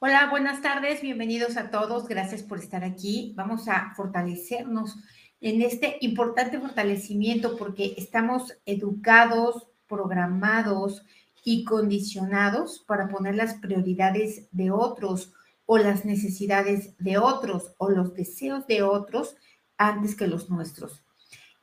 Hola, buenas tardes, bienvenidos a todos, gracias por estar aquí. Vamos a fortalecernos en este importante fortalecimiento porque estamos educados, programados y condicionados para poner las prioridades de otros o las necesidades de otros o los deseos de otros antes que los nuestros.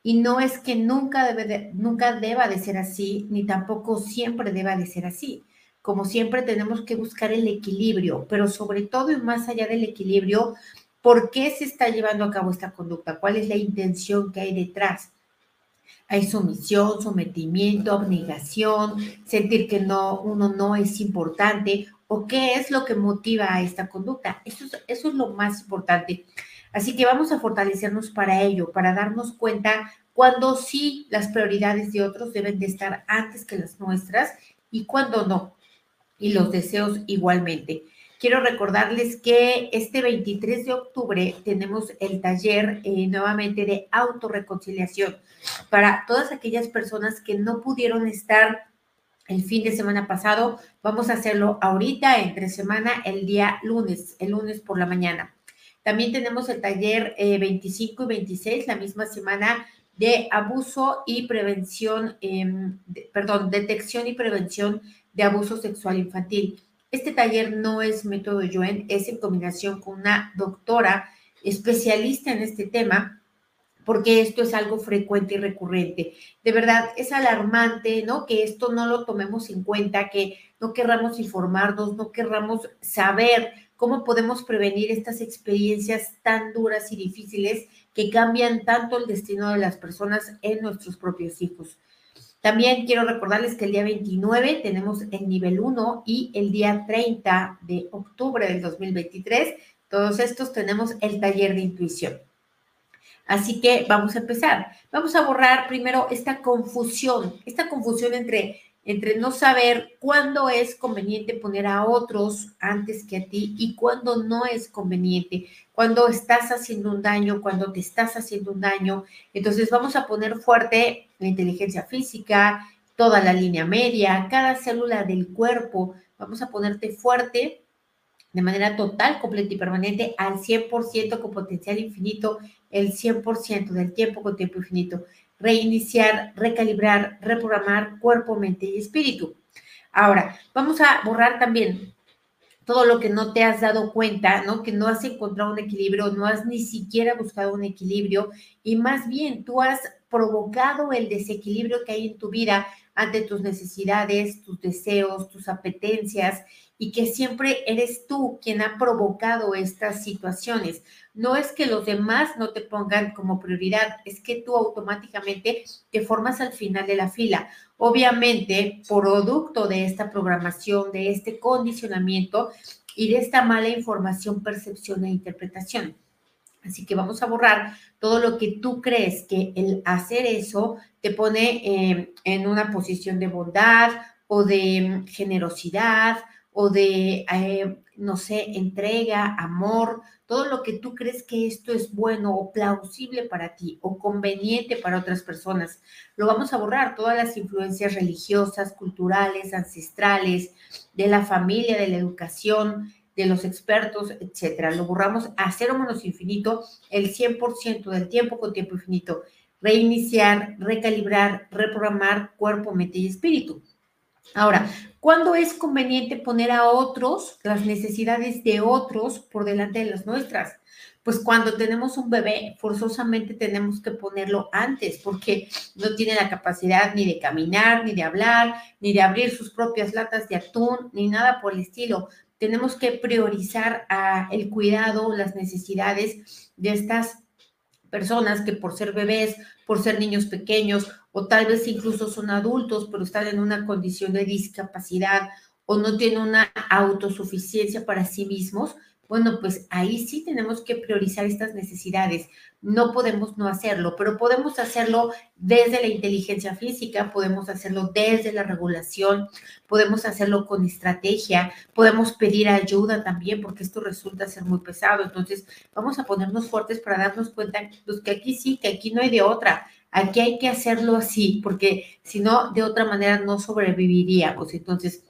Y no es que nunca, debe nunca deba de ser así, ni tampoco siempre deba de ser así como siempre tenemos que buscar el equilibrio, pero sobre todo y más allá del equilibrio, ¿por qué se está llevando a cabo esta conducta? ¿Cuál es la intención que hay detrás? Hay sumisión, sometimiento, abnegación, sentir que no, uno no es importante o qué es lo que motiva a esta conducta. Eso es, lo más importante. Así que vamos a fortalecernos para ello, para darnos cuenta cuando sí las prioridades de otros deben de estar antes que las nuestras y cuando no y los deseos igualmente. Quiero recordarles que este 23 de octubre tenemos el taller eh, nuevamente de autorreconciliación para todas aquellas personas que no pudieron estar el fin de semana pasado. Vamos a hacerlo ahorita, entre semana, el día lunes, el lunes por la mañana. También tenemos el taller 25 eh, y 26, la misma semana, de abuso y prevención, em, perdón, detección y prevención de abuso sexual infantil. Este taller no es método Joen, es en combinación con una doctora especialista en este tema, porque esto es algo frecuente y recurrente. De verdad, es alarmante, ¿no? Que esto no lo tomemos en cuenta, que no querramos informarnos, no querramos saber cómo podemos prevenir estas experiencias tan duras y difíciles que cambian tanto el destino de las personas en nuestros propios hijos. También quiero recordarles que el día 29 tenemos el nivel 1 y el día 30 de octubre del 2023, todos estos tenemos el taller de intuición. Así que vamos a empezar. Vamos a borrar primero esta confusión, esta confusión entre entre no saber cuándo es conveniente poner a otros antes que a ti y cuándo no es conveniente, cuando estás haciendo un daño, cuando te estás haciendo un daño. Entonces vamos a poner fuerte la inteligencia física, toda la línea media, cada célula del cuerpo. Vamos a ponerte fuerte de manera total, completa y permanente al 100% con potencial infinito, el 100% del tiempo con tiempo infinito reiniciar, recalibrar, reprogramar cuerpo, mente y espíritu. Ahora, vamos a borrar también todo lo que no te has dado cuenta, ¿no? Que no has encontrado un equilibrio, no has ni siquiera buscado un equilibrio y más bien tú has provocado el desequilibrio que hay en tu vida ante tus necesidades, tus deseos, tus apetencias y que siempre eres tú quien ha provocado estas situaciones. No es que los demás no te pongan como prioridad, es que tú automáticamente te formas al final de la fila. Obviamente, producto de esta programación, de este condicionamiento y de esta mala información, percepción e interpretación. Así que vamos a borrar todo lo que tú crees que el hacer eso te pone eh, en una posición de bondad o de generosidad o de, eh, no sé, entrega, amor, todo lo que tú crees que esto es bueno o plausible para ti o conveniente para otras personas. Lo vamos a borrar, todas las influencias religiosas, culturales, ancestrales, de la familia, de la educación, de los expertos, etcétera. Lo borramos a cero menos infinito el 100% del tiempo con tiempo infinito. Reiniciar, recalibrar, reprogramar cuerpo, mente y espíritu. Ahora, ¿cuándo es conveniente poner a otros, las necesidades de otros por delante de las nuestras? Pues cuando tenemos un bebé, forzosamente tenemos que ponerlo antes, porque no tiene la capacidad ni de caminar, ni de hablar, ni de abrir sus propias latas de atún, ni nada por el estilo. Tenemos que priorizar el cuidado, las necesidades de estas personas que por ser bebés, por ser niños pequeños o tal vez incluso son adultos, pero están en una condición de discapacidad o no tienen una autosuficiencia para sí mismos, bueno, pues ahí sí tenemos que priorizar estas necesidades. No podemos no hacerlo, pero podemos hacerlo desde la inteligencia física, podemos hacerlo desde la regulación, podemos hacerlo con estrategia, podemos pedir ayuda también, porque esto resulta ser muy pesado. Entonces, vamos a ponernos fuertes para darnos cuenta pues, que aquí sí, que aquí no hay de otra. Aquí hay que hacerlo así, porque si no, de otra manera no sobreviviríamos. Entonces,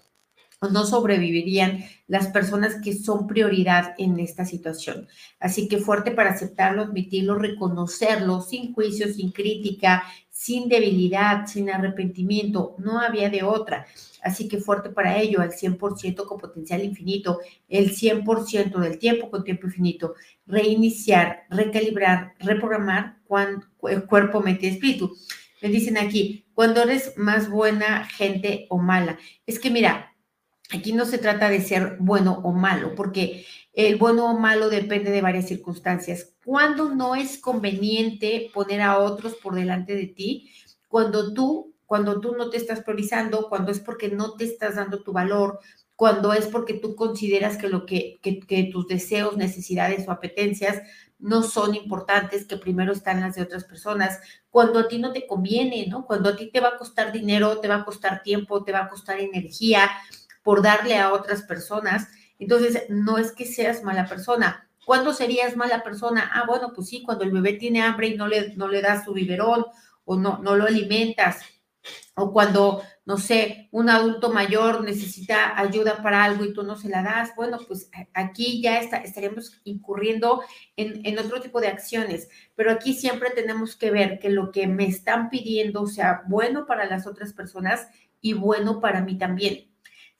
no sobrevivirían las personas que son prioridad en esta situación. Así que fuerte para aceptarlo, admitirlo, reconocerlo, sin juicio, sin crítica, sin debilidad, sin arrepentimiento. No había de otra. Así que fuerte para ello, al 100% con potencial infinito, el 100% del tiempo con tiempo infinito. Reiniciar, recalibrar, reprogramar cuando, cuerpo, mente y espíritu. Me dicen aquí, cuando eres más buena gente o mala. Es que mira, Aquí no se trata de ser bueno o malo, porque el bueno o malo depende de varias circunstancias. Cuando no es conveniente poner a otros por delante de ti, cuando tú, cuando tú no te estás priorizando, cuando es porque no te estás dando tu valor, cuando es porque tú consideras que lo que, que, que tus deseos, necesidades o apetencias no son importantes, que primero están las de otras personas, cuando a ti no te conviene, ¿no? Cuando a ti te va a costar dinero, te va a costar tiempo, te va a costar energía, por darle a otras personas. Entonces, no es que seas mala persona. ¿Cuándo serías mala persona? Ah, bueno, pues sí, cuando el bebé tiene hambre y no le, no le das su biberón o no, no lo alimentas. O cuando, no sé, un adulto mayor necesita ayuda para algo y tú no se la das. Bueno, pues aquí ya está, estaríamos incurriendo en, en otro tipo de acciones. Pero aquí siempre tenemos que ver que lo que me están pidiendo sea bueno para las otras personas y bueno para mí también.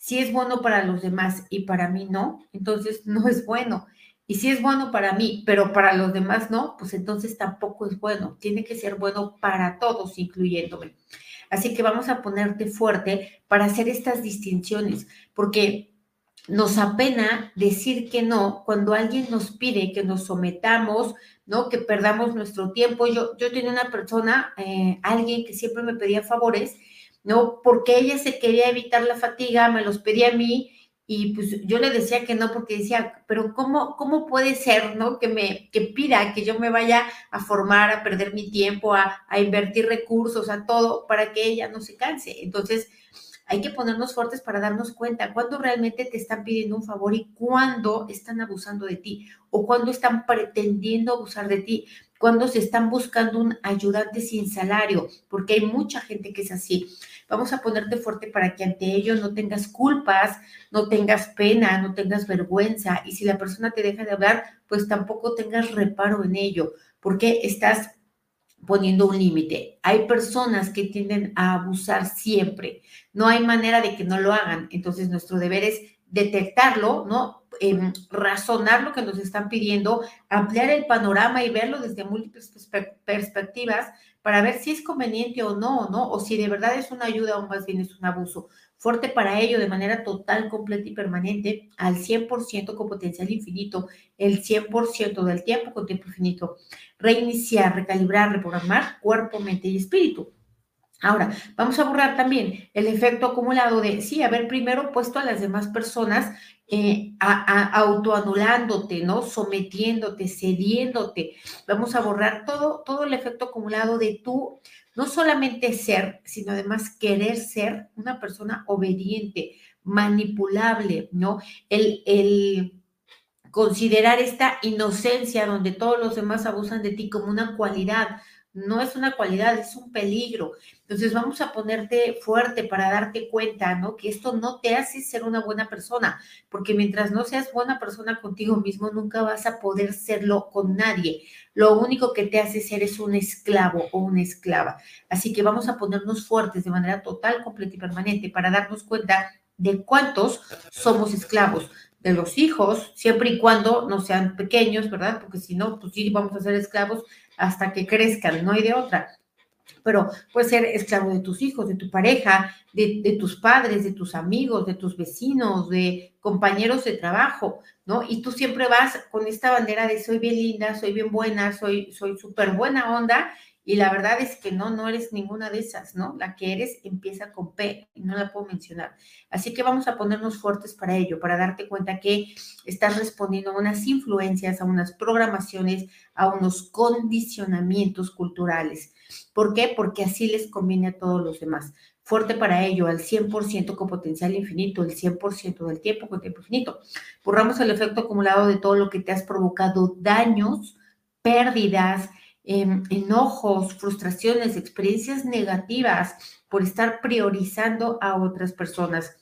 Si es bueno para los demás y para mí no, entonces no es bueno. Y si es bueno para mí, pero para los demás no, pues entonces tampoco es bueno. Tiene que ser bueno para todos, incluyéndome. Así que vamos a ponerte fuerte para hacer estas distinciones, porque nos apena decir que no cuando alguien nos pide que nos sometamos, ¿no? Que perdamos nuestro tiempo. Yo, yo tenía una persona, eh, alguien que siempre me pedía favores ¿no? Porque ella se quería evitar la fatiga, me los pedía a mí y pues yo le decía que no porque decía, pero ¿cómo, cómo puede ser, ¿no? Que me que pida que yo me vaya a formar, a perder mi tiempo, a, a invertir recursos, a todo para que ella no se canse. Entonces, hay que ponernos fuertes para darnos cuenta cuándo realmente te están pidiendo un favor y cuándo están abusando de ti o cuándo están pretendiendo abusar de ti cuando se están buscando un ayudante sin salario, porque hay mucha gente que es así. Vamos a ponerte fuerte para que ante ello no tengas culpas, no tengas pena, no tengas vergüenza. Y si la persona te deja de hablar, pues tampoco tengas reparo en ello, porque estás poniendo un límite. Hay personas que tienden a abusar siempre. No hay manera de que no lo hagan. Entonces, nuestro deber es detectarlo, ¿no? razonar lo que nos están pidiendo, ampliar el panorama y verlo desde múltiples perspectivas para ver si es conveniente o no, ¿no? O si de verdad es una ayuda o más bien es un abuso. Fuerte para ello de manera total, completa y permanente, al 100% con potencial infinito, el 100% del tiempo con tiempo infinito. Reiniciar, recalibrar, reprogramar cuerpo, mente y espíritu. Ahora, vamos a borrar también el efecto acumulado de, sí, haber primero puesto a las demás personas eh, autoanulándote, ¿no? Sometiéndote, cediéndote. Vamos a borrar todo, todo el efecto acumulado de tú, no solamente ser, sino además querer ser una persona obediente, manipulable, ¿no? El, el considerar esta inocencia donde todos los demás abusan de ti como una cualidad, no es una cualidad, es un peligro. Entonces vamos a ponerte fuerte para darte cuenta, ¿no? Que esto no te hace ser una buena persona, porque mientras no seas buena persona contigo mismo, nunca vas a poder serlo con nadie. Lo único que te hace ser es un esclavo o una esclava. Así que vamos a ponernos fuertes de manera total, completa y permanente para darnos cuenta de cuántos somos esclavos de los hijos, siempre y cuando no sean pequeños, ¿verdad? Porque si no, pues sí, vamos a ser esclavos hasta que crezcan, no hay de otra. Pero puedes ser esclavo de tus hijos, de tu pareja, de, tus padres, de tus amigos, de tus vecinos, de compañeros de trabajo, ¿no? Y tú siempre vas con esta bandera de soy bien linda, soy bien buena, soy soy súper buena onda y la verdad es que no, no eres ninguna de esas, ¿no? La que eres empieza con P y no la puedo mencionar. Así que vamos a ponernos fuertes para ello, para darte cuenta que estás respondiendo a unas influencias, a unas programaciones, a unos condicionamientos culturales. ¿Por qué? Porque así les conviene a todos los demás. Fuerte para ello, al 100% con potencial infinito, el 100% del tiempo con tiempo infinito. Borramos el efecto acumulado de todo lo que te has provocado daños, pérdidas, Em, enojos, frustraciones, experiencias negativas por estar priorizando a otras personas.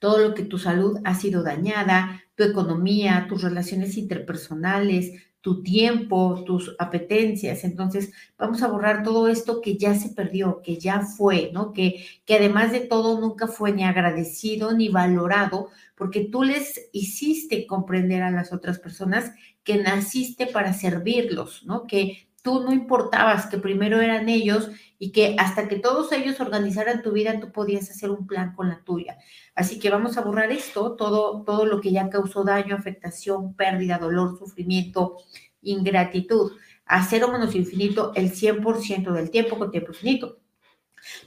todo lo que tu salud ha sido dañada, tu economía, tus relaciones interpersonales, tu tiempo, tus apetencias. Entonces, vamos a borrar todo esto que ya se perdió, que ya fue, ¿no? Que, que además de todo nunca fue ni agradecido ni valorado, porque tú les hiciste comprender a las otras personas que naciste para servirlos, ¿no? Que tú no importabas, que primero eran ellos y que hasta que todos ellos organizaran tu vida, tú podías hacer un plan con la tuya. Así que vamos a borrar esto, todo, todo lo que ya causó daño, afectación, pérdida, dolor, sufrimiento, ingratitud, a cero menos infinito el 100% del tiempo con tiempo infinito.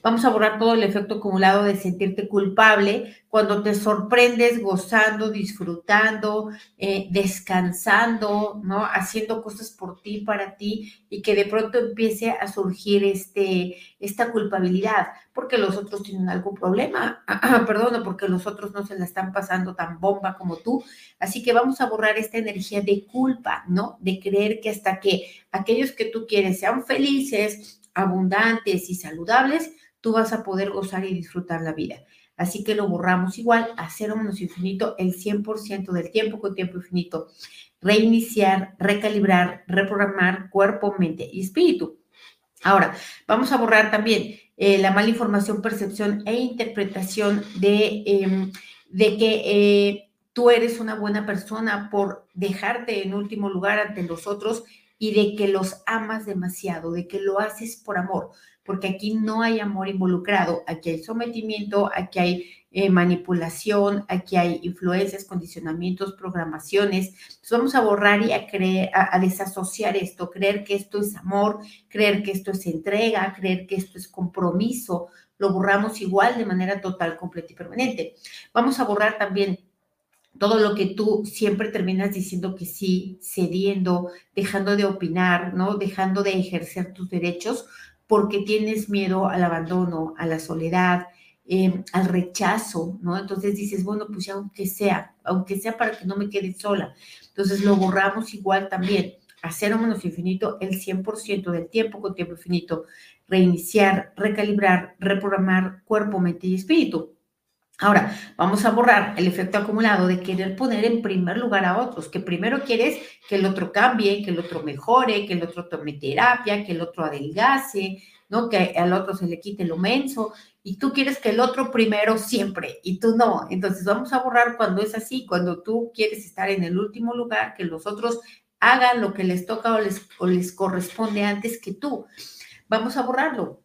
Vamos a borrar todo el efecto acumulado de sentirte culpable cuando te sorprendes gozando, disfrutando, eh, descansando, ¿no? Haciendo cosas por ti, para ti, y que de pronto empiece a surgir este, esta culpabilidad, porque los otros tienen algún problema, perdón, porque los otros no se la están pasando tan bomba como tú. Así que vamos a borrar esta energía de culpa, ¿no? De creer que hasta que aquellos que tú quieres sean felices, abundantes y saludables, tú vas a poder gozar y disfrutar la vida. Así que lo borramos igual a cero menos infinito el 100% del tiempo con tiempo infinito. Reiniciar, recalibrar, reprogramar cuerpo, mente y espíritu. Ahora, vamos a borrar también eh, la mala información, percepción e interpretación de, em, de que eh, tú eres una buena persona por dejarte en último lugar ante los otros y de que los amas demasiado, de que lo haces por amor, porque aquí no hay amor involucrado, aquí hay sometimiento, aquí hay eh, manipulación, aquí hay influencias, condicionamientos, programaciones. Entonces vamos a borrar y a, creer, a, desasociar esto, creer que esto es amor, creer que esto es entrega, creer que esto es compromiso. Lo borramos igual de manera total, completa y permanente. Vamos a borrar también todo lo que tú siempre terminas diciendo que sí, cediendo, dejando de opinar, ¿no? Dejando de ejercer tus derechos porque tienes miedo al abandono, a la soledad, em, al rechazo, ¿no? Entonces dices, bueno, pues aunque sea, aunque sea para que no me quede sola. Entonces lo borramos igual también, a cero menos infinito el 100% del tiempo con tiempo infinito, reiniciar, recalibrar, reprogramar cuerpo, mente y espíritu. Ahora, vamos a borrar el efecto acumulado de querer poner en primer lugar a otros, que primero quieres que el otro cambie, que el otro mejore, que el otro tome terapia, que el otro adelgace, ¿no? Que al otro se le quite lo menso, y tú quieres que el otro primero siempre, y tú no. Entonces vamos a borrar cuando es así, cuando tú quieres estar en el último lugar, que los otros hagan lo que les toca o les, o les corresponde antes que tú. Vamos a borrarlo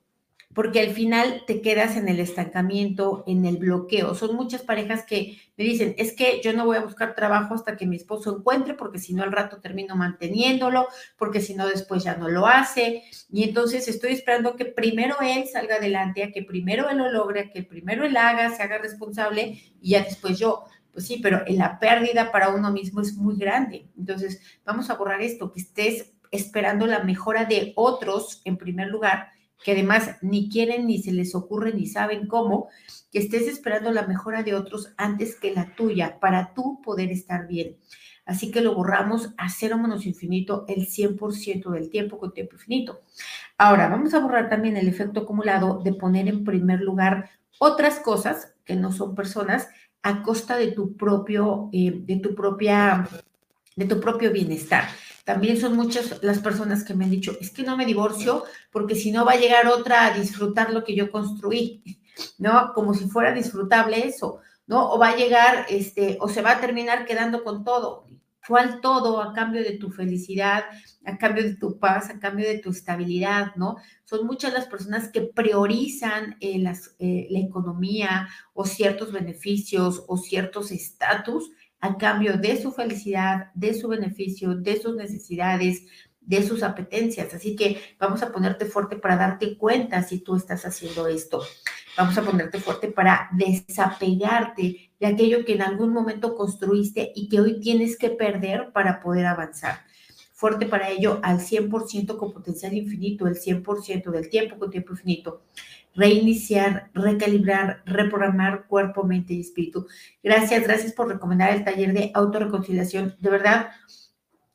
porque al final te quedas en el estancamiento, en el bloqueo. Son muchas parejas que me dicen, es que yo no voy a buscar trabajo hasta que mi esposo encuentre, porque si no al rato termino manteniéndolo, porque si no después ya no lo hace. Y entonces estoy esperando que primero él salga adelante, a que primero él lo logre, a que primero él haga, se haga responsable y ya después yo. Pues sí, pero la pérdida para uno mismo es muy grande. Entonces, vamos a borrar esto, que estés esperando la mejora de otros en primer lugar que además ni quieren, ni se les ocurre, ni saben cómo, que estés esperando la mejora de otros antes que la tuya, para tú poder estar bien. Así que lo borramos a cero menos infinito el 100% del tiempo con tiempo infinito. Ahora, vamos a borrar también el efecto acumulado de poner en primer lugar otras cosas que no son personas a costa de tu propio, eh, de tu propia, de tu propio bienestar. También son muchas las personas que me han dicho, es que no me divorcio porque si no va a llegar otra a disfrutar lo que yo construí, ¿no? Como si fuera disfrutable eso, ¿no? O va a llegar, este, o se va a terminar quedando con todo. ¿Cuál todo a cambio de tu felicidad, a cambio de tu paz, a cambio de tu estabilidad, ¿no? Son muchas las personas que priorizan eh, las, eh, la economía o ciertos beneficios o ciertos estatus a cambio de su felicidad, de su beneficio, de sus necesidades, de sus apetencias. Así que vamos a ponerte fuerte para darte cuenta si tú estás haciendo esto. Vamos a ponerte fuerte para desapegarte de aquello que en algún momento construiste y que hoy tienes que perder para poder avanzar. Fuerte para ello al 100% con potencial infinito, el 100% del tiempo con tiempo infinito reiniciar, recalibrar, reprogramar cuerpo, mente y espíritu. Gracias, gracias por recomendar el taller de autorreconciliación. De verdad,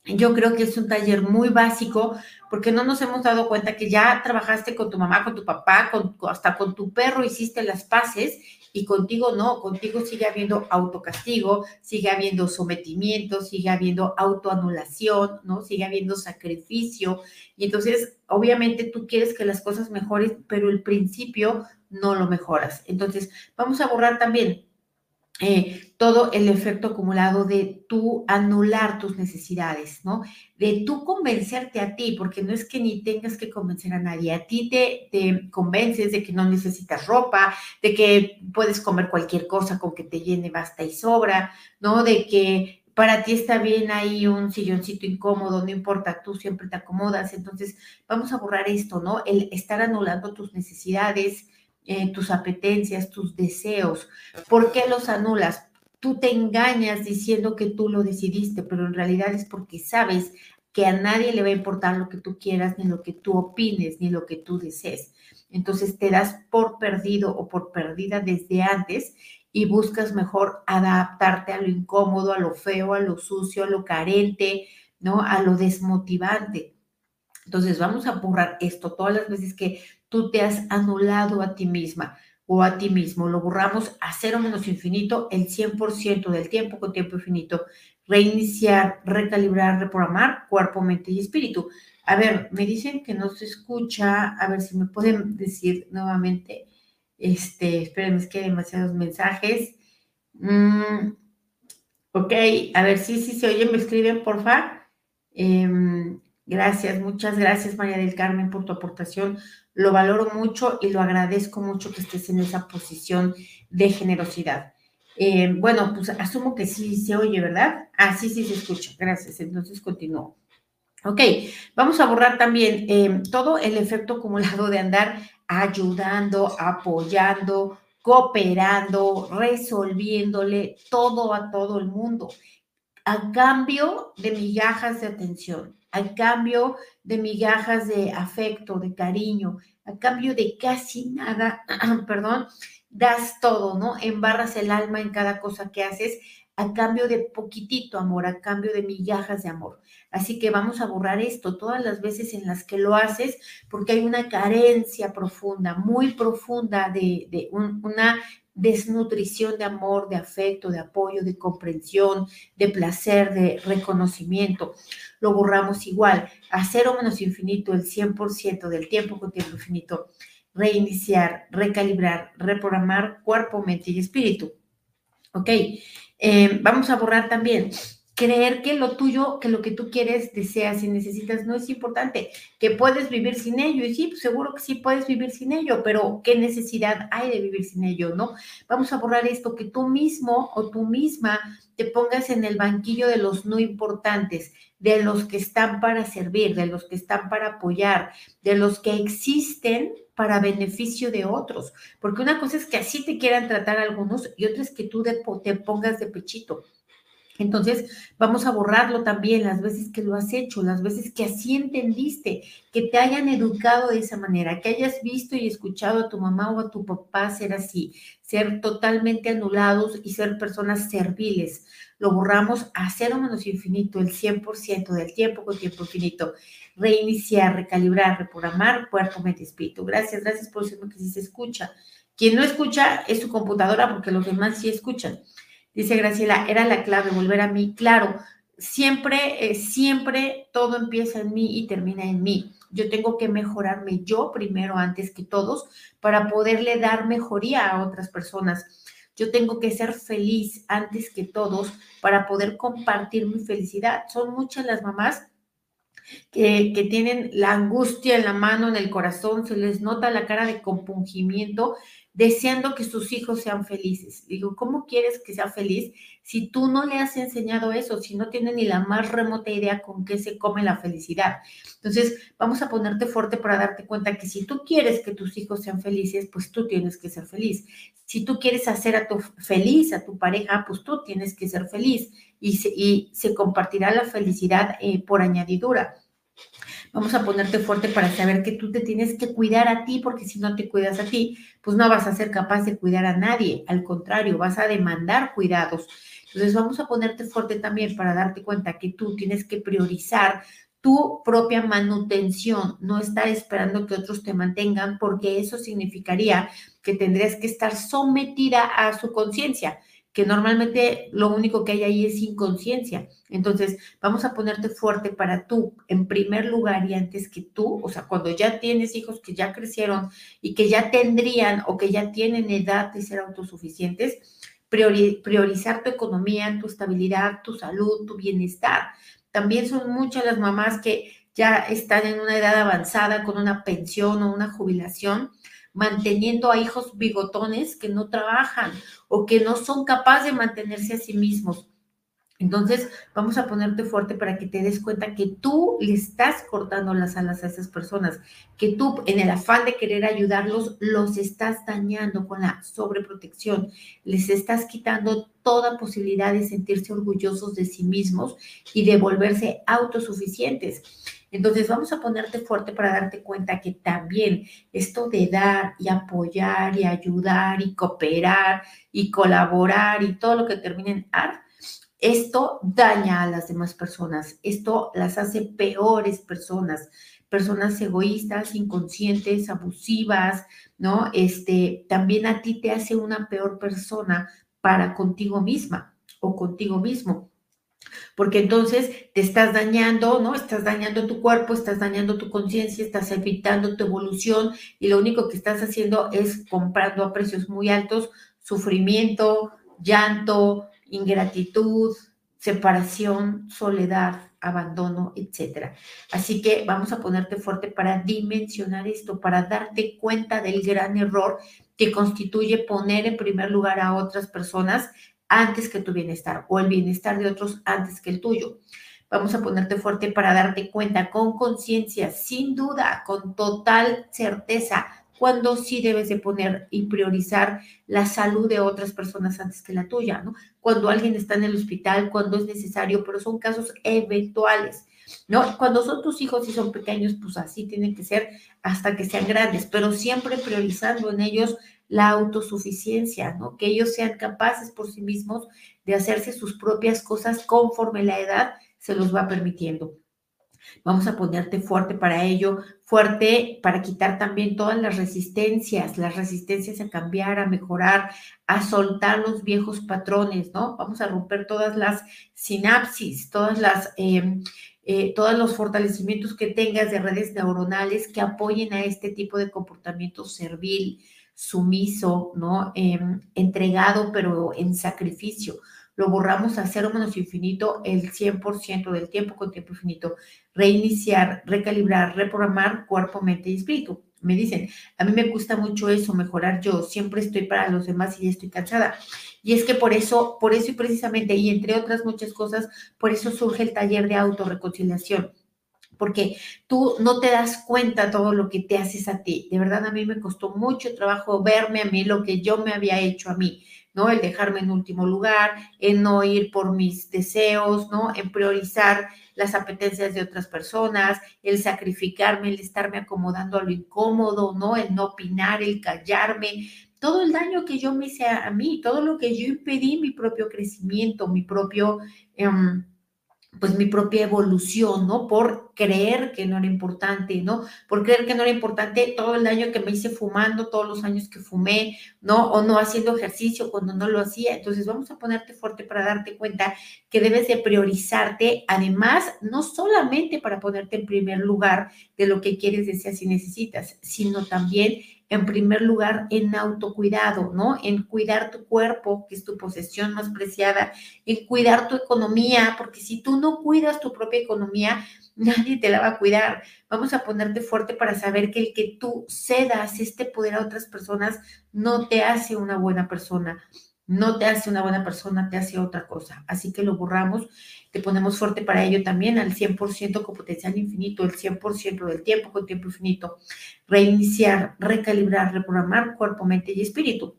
yo creo que es un taller muy básico porque no nos hemos dado cuenta que ya trabajaste con tu mamá, con tu papá, con, hasta con tu perro hiciste las paces y contigo no, contigo sigue habiendo autocastigo, sigue habiendo sometimiento, sigue habiendo autoanulación, ¿no? Sigue habiendo sacrificio. Y entonces, obviamente tú quieres que las cosas mejoren, pero el principio no lo mejoras. Entonces, vamos a borrar también eh, todo el efecto acumulado de tú anular tus necesidades, ¿no? De tú convencerte a ti, porque no es que ni tengas que convencer a nadie, a ti te, te convences de que no necesitas ropa, de que puedes comer cualquier cosa con que te llene, basta y sobra, ¿no? De que para ti está bien ahí un silloncito incómodo, no importa, tú siempre te acomodas. Entonces, vamos a borrar esto, ¿no? El estar anulando tus necesidades, eh, tus apetencias, tus deseos. ¿Por qué los anulas? Tú te engañas diciendo que tú lo decidiste, pero en realidad es porque sabes que a nadie le va a importar lo que tú quieras, ni lo que tú opines, ni lo que tú desees. Entonces te das por perdido o por perdida desde antes y buscas mejor adaptarte a lo incómodo, a lo feo, a lo sucio, a lo carente, ¿no? A lo desmotivante. Entonces vamos a borrar esto todas las veces que tú te has anulado a ti misma o a ti mismo. Lo borramos a cero menos infinito el 100% del tiempo con tiempo infinito. Reiniciar, recalibrar, reprogramar cuerpo, mente y espíritu. A ver, me dicen que no se escucha. A ver si me pueden decir nuevamente. Este, espérenme, es que hay demasiados mensajes. Mm, ok, a ver, sí, sí se oye, me escriben, porfa. Eh, Gracias, muchas gracias María del Carmen por tu aportación. Lo valoro mucho y lo agradezco mucho que estés en esa posición de generosidad. Eh, bueno, pues asumo que sí se oye, ¿verdad? Ah, sí, sí se escucha. Gracias. Entonces continúo. Ok, vamos a borrar también eh, todo el efecto acumulado de andar ayudando, apoyando, cooperando, resolviéndole todo a todo el mundo, a cambio de migajas de atención a cambio de migajas de afecto, de cariño, a cambio de casi nada, perdón, das todo, ¿no? Embarras el alma en cada cosa que haces a cambio de poquitito amor, a cambio de migajas de amor. Así que vamos a borrar esto todas las veces en las que lo haces, porque hay una carencia profunda, muy profunda de, una desnutrición de amor, de afecto, de apoyo, de comprensión, de placer, de reconocimiento. Lo borramos igual, a cero menos infinito el 100% del tiempo con tiempo infinito. Reiniciar, recalibrar, reprogramar cuerpo, mente y espíritu. ¿Ok? Eh, vamos a borrar también creer que lo tuyo, que lo que tú quieres, deseas y necesitas no es importante, que puedes vivir sin ello. Y sí, pues seguro que sí puedes vivir sin ello, pero ¿qué necesidad hay de vivir sin ello, no? Vamos a borrar esto, que tú mismo o tú misma te pongas en el banquillo de los no importantes, de los que están para servir, de los que están para apoyar, de los que existen para beneficio de otros. Porque una cosa es que así te quieran tratar algunos y otra es que tú te pongas de pechito. Entonces, vamos a borrarlo también las veces que lo has hecho, las veces que así entendiste, que te hayan educado de esa manera, que hayas visto y escuchado a tu mamá o a tu papá ser así, ser totalmente anulados y ser personas serviles. Lo borramos a cero menos infinito, el 100% del tiempo con tiempo infinito. Reiniciar, recalibrar, reprogramar cuerpo, mente, espíritu. Gracias, gracias por decirme que sí se escucha. Quien no escucha es su computadora porque los demás sí escuchan. Dice Graciela, era la clave, volver a mí. Claro, siempre, eh, siempre todo empieza en mí y termina en mí. Yo tengo que mejorarme yo primero antes que todos para poderle dar mejoría a otras personas. Yo tengo que ser feliz antes que todos para poder compartir mi felicidad. Son muchas las mamás que, que, tienen la angustia en la mano, en el corazón, se les nota la cara de compungimiento deseando que sus hijos sean felices. Digo, ¿cómo quieres que sea feliz si tú no le has enseñado eso, si no tiene ni la más remota idea con qué se come la felicidad? Entonces, vamos a ponerte fuerte para darte cuenta que si tú quieres que tus hijos sean felices, pues tú tienes que ser feliz. Si tú quieres hacer a tu feliz a tu pareja, pues tú tienes que ser feliz y se, compartirá la felicidad eh, por añadidura. Vamos a ponerte fuerte para saber que tú te tienes que cuidar a ti, porque si no te cuidas a ti, pues no vas a ser capaz de cuidar a nadie. Al contrario, vas a demandar cuidados. Entonces vamos a ponerte fuerte también para darte cuenta que tú tienes que priorizar tu propia manutención, no estar esperando que otros te mantengan, porque eso significaría que tendrías que estar sometida a su conciencia que normalmente lo único que hay ahí es inconsciencia. Entonces, vamos a ponerte fuerte para tú, en primer lugar y antes que tú, o sea, cuando ya tienes hijos que ya crecieron y que ya tendrían o que ya tienen edad de ser autosuficientes, priorizar tu economía, tu estabilidad, tu salud, tu bienestar. También son muchas las mamás que ya están en una edad avanzada con una pensión o una jubilación manteniendo a hijos bigotones que no trabajan o que no son capaces de mantenerse a sí mismos. Entonces, vamos a ponerte fuerte para que te des cuenta que tú le estás cortando las alas a esas personas, que tú en el afán de querer ayudarlos, los estás dañando con la sobreprotección, les estás quitando toda posibilidad de sentirse orgullosos de sí mismos y de volverse autosuficientes. Entonces vamos a ponerte fuerte para darte cuenta que también esto de dar y apoyar y ayudar y cooperar y colaborar y todo lo que termine en ar, esto daña a las demás personas, esto las hace peores personas, personas egoístas, inconscientes, abusivas, ¿no? Este, también a ti te hace una peor persona para contigo misma o contigo mismo porque entonces te estás dañando, ¿no? Estás dañando tu cuerpo, estás dañando tu conciencia, estás evitando tu evolución y lo único que estás haciendo es comprando a precios muy altos sufrimiento, llanto, ingratitud, separación, soledad, abandono, etcétera. Así que vamos a ponerte fuerte para dimensionar esto, para darte cuenta del gran error que constituye poner en primer lugar a otras personas antes que tu bienestar o el bienestar de otros antes que el tuyo. Vamos a ponerte fuerte para darte cuenta con conciencia, sin duda, con total certeza, cuando sí debes de poner y priorizar la salud de otras personas antes que la tuya, ¿no? Cuando alguien está en el hospital, cuando es necesario, pero son casos eventuales. ¿no? Cuando son tus hijos y son pequeños, pues así tienen que ser hasta que sean grandes, pero siempre priorizando en ellos la autosuficiencia, ¿no? Que ellos sean capaces por sí mismos de hacerse sus propias cosas conforme la edad se los va permitiendo. Vamos a ponerte fuerte para ello, fuerte para quitar también todas las resistencias, las resistencias a cambiar, a mejorar, a soltar los viejos patrones, ¿no? Vamos a romper todas las sinapsis, todas las, em, eh, todos los fortalecimientos que tengas de redes neuronales que apoyen a este tipo de comportamiento servil, sumiso, ¿no? Em, entregado, pero en sacrificio. Lo borramos a cero menos infinito el 100% del tiempo con tiempo infinito. Reiniciar, recalibrar, reprogramar cuerpo, mente y espíritu. Me dicen, a mí me gusta mucho eso, mejorar yo, siempre estoy para los demás y ya estoy cansada. Y es que por eso, por eso y precisamente, y entre otras muchas cosas, por eso surge el taller de autorreconciliación porque tú no te das cuenta todo lo que te haces a ti. De verdad, a mí me costó mucho trabajo verme a mí lo que yo me había hecho a mí, ¿no? El dejarme en último lugar, en no ir por mis deseos, ¿no? En priorizar las apetencias de otras personas, el sacrificarme, el estarme acomodando a lo incómodo, ¿no? El no opinar, el callarme, todo el daño que yo me hice a, mí, todo lo que yo impedí, mi propio crecimiento, mi propio... Em, pues mi propia evolución, ¿no? Por creer que no era importante, ¿no? Por creer que no era importante todo el daño que me hice fumando, todos los años que fumé, ¿no? O no haciendo ejercicio cuando no lo hacía. Entonces vamos a ponerte fuerte para darte cuenta que debes de priorizarte, además, no solamente para ponerte en primer lugar de lo que quieres, deseas y necesitas, sino también en primer lugar en autocuidado, ¿no? En cuidar tu cuerpo, que es tu posesión más preciada, en cuidar tu economía, porque si tú no cuidas tu propia economía, nadie te la va a cuidar. Vamos a ponerte fuerte para saber que el que tú cedas este poder a otras personas no te hace una buena persona no te hace una buena persona, te hace otra cosa. Así que lo borramos, te ponemos fuerte para ello también al 100% con potencial infinito, el 100% del tiempo con tiempo infinito. Reiniciar, recalibrar, reprogramar cuerpo, mente y espíritu.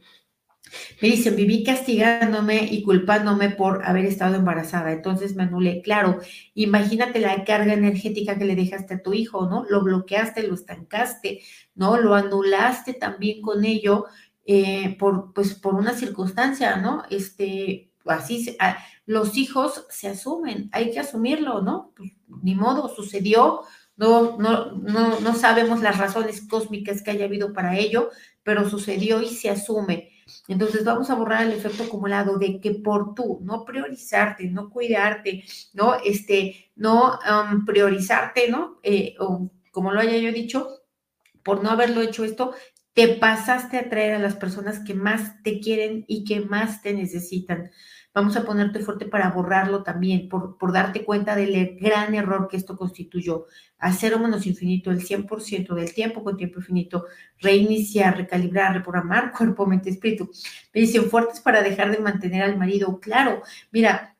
Me dicen, viví castigándome y culpándome por haber estado embarazada, entonces me anulé. Claro, imagínate la carga energética que le dejaste a tu hijo, ¿no? Lo bloqueaste, lo estancaste, ¿no? Lo anulaste también con ello eh, por, pues, por una circunstancia, ¿no? Este, así, los hijos se asumen, hay que asumirlo, ¿no? Pues, ni modo, sucedió, no, no, no, no sabemos las razones cósmicas que haya habido para ello, pero sucedió y se asume. Entonces vamos a borrar el efecto acumulado de que por tú no priorizarte, no cuidarte, no, este, no priorizarte, ¿no? Eh, o como lo haya yo dicho, por no haberlo hecho esto, te pasaste a traer a las personas que más te quieren y que más te necesitan. Vamos a ponerte fuerte para borrarlo también, por, por darte cuenta del gran error que esto constituyó. Hacer o menos infinito el 100% del tiempo con tiempo infinito, reiniciar, recalibrar, reprogramar cuerpo, mente, espíritu. Me dicen fuertes para dejar de mantener al marido. Claro, mira,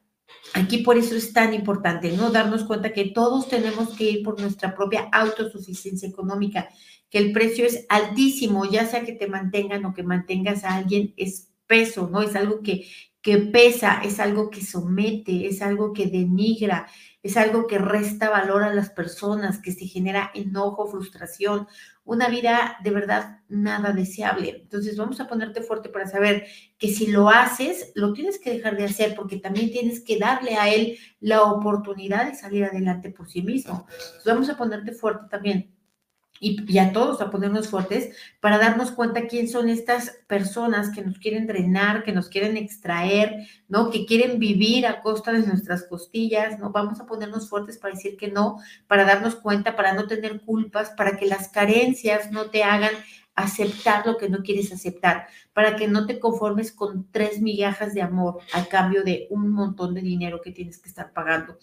Aquí por eso es tan importante, ¿no? Darnos cuenta que todos tenemos que ir por nuestra propia autosuficiencia económica, que el precio es altísimo, ya sea que te mantengan o que mantengas a alguien, es peso, ¿no? Es algo que, que pesa, es algo que somete, es algo que denigra, es algo que resta valor a las personas, que se genera enojo, frustración, una vida de verdad nada deseable. Entonces vamos a ponerte fuerte para saber que si lo haces, lo tienes que dejar de hacer porque también tienes que darle a él la oportunidad de salir adelante por sí mismo. Entonces vamos a ponerte fuerte también y, a todos a ponernos fuertes para darnos cuenta quién son estas personas que nos quieren drenar, que nos quieren extraer, ¿no? Que quieren vivir a costa de nuestras costillas, ¿no? Vamos a ponernos fuertes para decir que no, para darnos cuenta, para no tener culpas, para que las carencias no te hagan aceptar lo que no quieres aceptar, para que no te conformes con tres migajas de amor a cambio de un montón de dinero que tienes que estar pagando.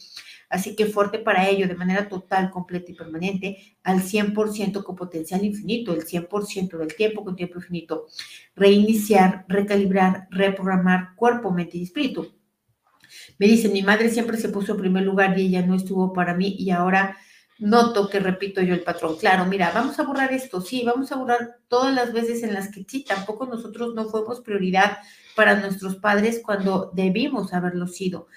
Así que fuerte para ello, de manera total, completa y permanente, al 100% con potencial infinito, el 100% del tiempo con tiempo infinito. Reiniciar, recalibrar, reprogramar cuerpo, mente y espíritu. Me dice, mi madre siempre se puso en primer lugar y ella no estuvo para mí y ahora noto que repito yo el patrón. Claro, mira, vamos a borrar esto, sí, vamos a borrar todas las veces en las que sí, tampoco nosotros no fuimos prioridad para nuestros padres cuando debimos haberlo sido.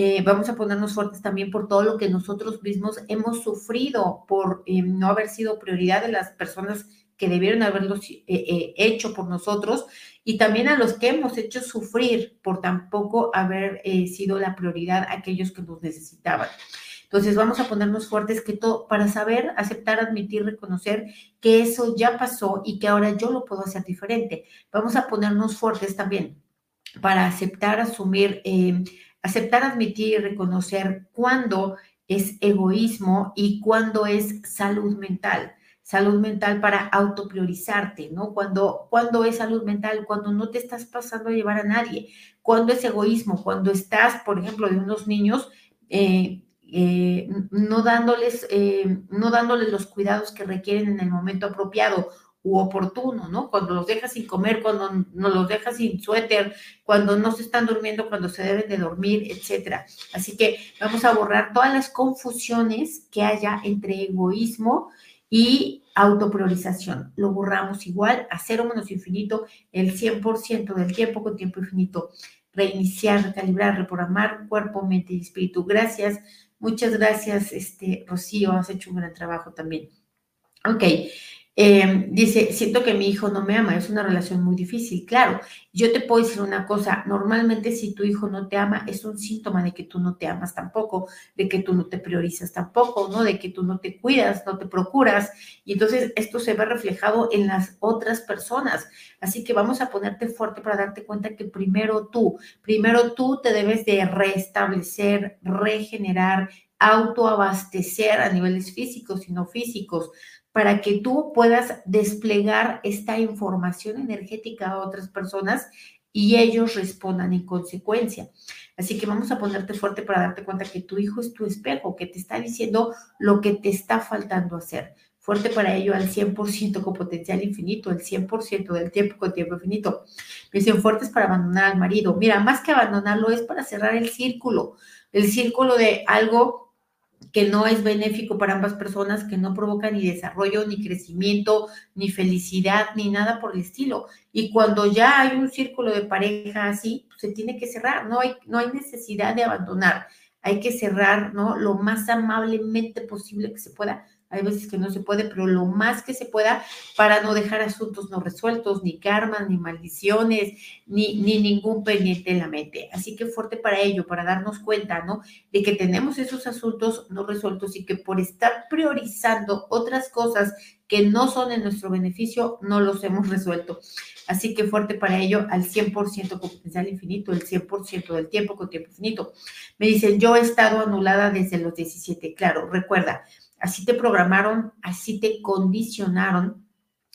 Eh, vamos a ponernos fuertes también por todo lo que nosotros mismos hemos sufrido por eh, no haber sido prioridad de las personas que debieron haberlo eh, hecho por nosotros y también a los que hemos hecho sufrir por tampoco haber sido la prioridad aquellos que nos necesitaban. Entonces vamos a ponernos fuertes que todo para saber, aceptar, admitir, reconocer que eso ya pasó y que ahora yo lo puedo hacer diferente. Vamos a ponernos fuertes también para aceptar, asumir, eh, aceptar, admitir y reconocer cuándo es egoísmo y cuándo es salud mental. Salud mental para autopriorizarte, ¿no? Cuando, cuando es salud mental, cuando no te estás pasando a llevar a nadie. Cuando es egoísmo, cuando estás, por ejemplo, de unos niños eh, eh, no, dándoles, eh, no dándoles los cuidados que requieren en el momento apropiado u oportuno, ¿no? Cuando los dejas sin comer, cuando no los dejas sin suéter, cuando no se están durmiendo, cuando se deben de dormir, etcétera. Así que vamos a borrar todas las confusiones que haya entre egoísmo y autopriorización. Lo borramos igual a cero menos infinito el 100% del tiempo con tiempo infinito. Reiniciar, recalibrar, reprogramar cuerpo, mente y espíritu. Gracias Muchas gracias, este, Rocío, has hecho un gran trabajo también. Ok, Em, dice, siento que mi hijo no me ama, es una relación muy difícil. Claro, yo te puedo decir una cosa, normalmente si tu hijo no te ama es un síntoma de que tú no te amas tampoco, de que tú no te priorizas tampoco, ¿no? De que tú no te cuidas, no te procuras. Y entonces esto se ve reflejado en las otras personas. Así que vamos a ponerte fuerte para darte cuenta que primero tú, primero tú te debes de restablecer, regenerar, autoabastecer a niveles físicos y no físicos para que tú puedas desplegar esta información energética a otras personas y ellos respondan en consecuencia. Así que vamos a ponerte fuerte para darte cuenta que tu hijo es tu espejo, que te está diciendo lo que te está faltando hacer. Fuerte para ello al 100% con potencial infinito, el 100% del tiempo con tiempo infinito. Me dicen fuertes para abandonar al marido. Mira, más que abandonarlo es para cerrar el círculo, el círculo de algo que no es benéfico para ambas personas, que no provoca ni desarrollo, ni crecimiento, ni felicidad, ni nada por el estilo. Y cuando ya hay un círculo de pareja así, pues, se tiene que cerrar, no hay, no hay necesidad de abandonar, hay que cerrar, ¿no? Lo más amablemente posible que se pueda hay veces que no se puede, pero lo más que se pueda para no dejar asuntos no resueltos, ni karmas, ni maldiciones, ni, ni ningún pendiente en la mente. Así que fuerte para ello, para darnos cuenta, ¿no? De que tenemos esos asuntos no resueltos y que por estar priorizando otras cosas que no son en nuestro beneficio, no los hemos resuelto. Así que fuerte para ello al 100% con potencial infinito, el 100% del tiempo con tiempo infinito. Me dicen, yo he estado anulada desde los 17. Claro, recuerda, así te programaron, así te condicionaron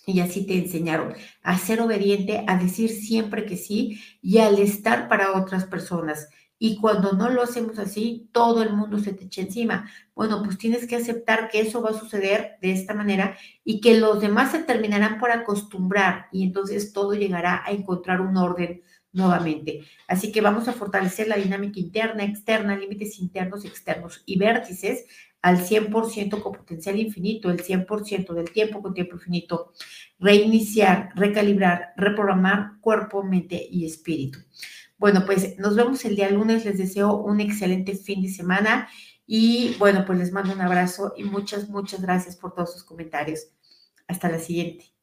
y así te enseñaron a ser obediente, a decir siempre que sí y al estar para otras personas. Y cuando no lo hacemos así, todo el mundo se te echa encima. Bueno, pues tienes que aceptar que eso va a suceder de esta manera y que los demás se terminarán por acostumbrar y entonces todo llegará a encontrar un orden nuevamente. Así que vamos a fortalecer la dinámica interna, externa, límites internos, externos y vértices al 100% con potencial infinito, el 100% del tiempo con tiempo infinito. Reiniciar, recalibrar, reprogramar cuerpo, mente y espíritu. Bueno, pues nos vemos el día lunes. Les deseo un excelente fin de semana y bueno, pues les mando un abrazo y muchas, muchas gracias por todos sus comentarios. Hasta la siguiente.